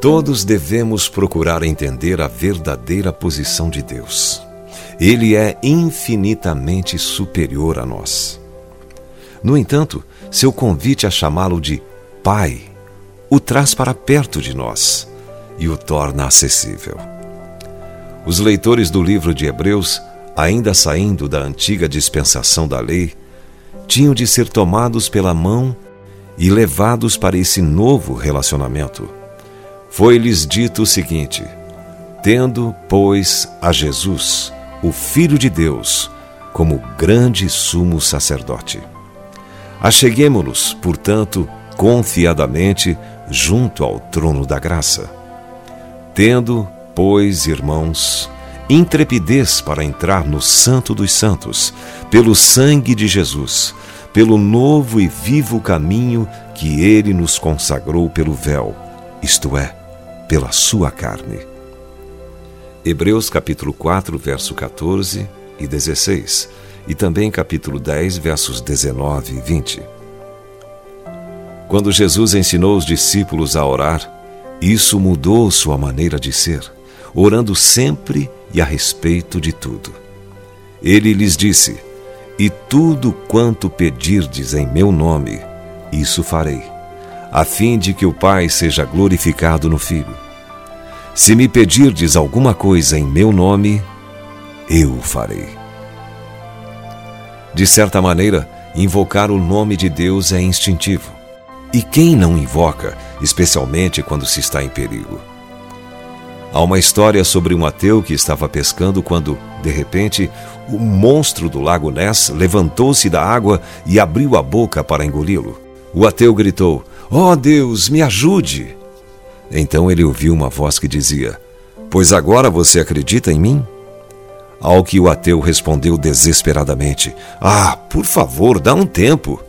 Todos devemos procurar entender a verdadeira posição de Deus. Ele é infinitamente superior a nós. No entanto, seu convite a chamá-lo de Pai o traz para perto de nós e o torna acessível. Os leitores do livro de Hebreus, ainda saindo da antiga dispensação da lei, tinham de ser tomados pela mão e levados para esse novo relacionamento. Foi-lhes dito o seguinte: Tendo, pois, a Jesus, o Filho de Deus, como grande sumo sacerdote. Acheguemo-nos, portanto, confiadamente junto ao trono da graça. Tendo, pois, irmãos, intrepidez para entrar no Santo dos Santos, pelo sangue de Jesus, pelo novo e vivo caminho que ele nos consagrou pelo véu, isto é, pela sua carne. Hebreus capítulo 4, verso 14 e 16, e também capítulo 10, versos 19 e 20. Quando Jesus ensinou os discípulos a orar, isso mudou sua maneira de ser, orando sempre e a respeito de tudo. Ele lhes disse: e tudo quanto pedirdes em meu nome, isso farei, a fim de que o Pai seja glorificado no Filho. Se me pedirdes alguma coisa em meu nome, eu o farei. De certa maneira, invocar o nome de Deus é instintivo. E quem não invoca, especialmente quando se está em perigo? Há uma história sobre um ateu que estava pescando quando, de repente, o monstro do lago Ness levantou-se da água e abriu a boca para engoli-lo. O ateu gritou: Oh Deus, me ajude! Então ele ouviu uma voz que dizia: Pois agora você acredita em mim? Ao que o ateu respondeu desesperadamente: Ah, por favor, dá um tempo.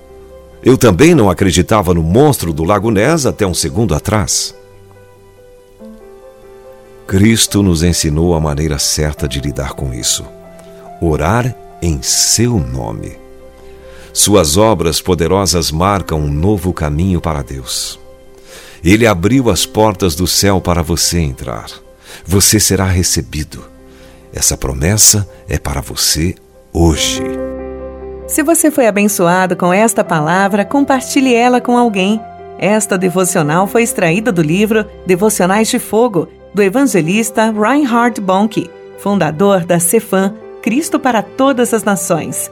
Eu também não acreditava no monstro do Lago Ness até um segundo atrás. Cristo nos ensinou a maneira certa de lidar com isso: orar em seu nome. Suas obras poderosas marcam um novo caminho para Deus. Ele abriu as portas do céu para você entrar. Você será recebido. Essa promessa é para você hoje. Se você foi abençoado com esta palavra, compartilhe ela com alguém. Esta devocional foi extraída do livro Devocionais de Fogo do evangelista Reinhard Bonnke, fundador da Cefam, Cristo para Todas as Nações.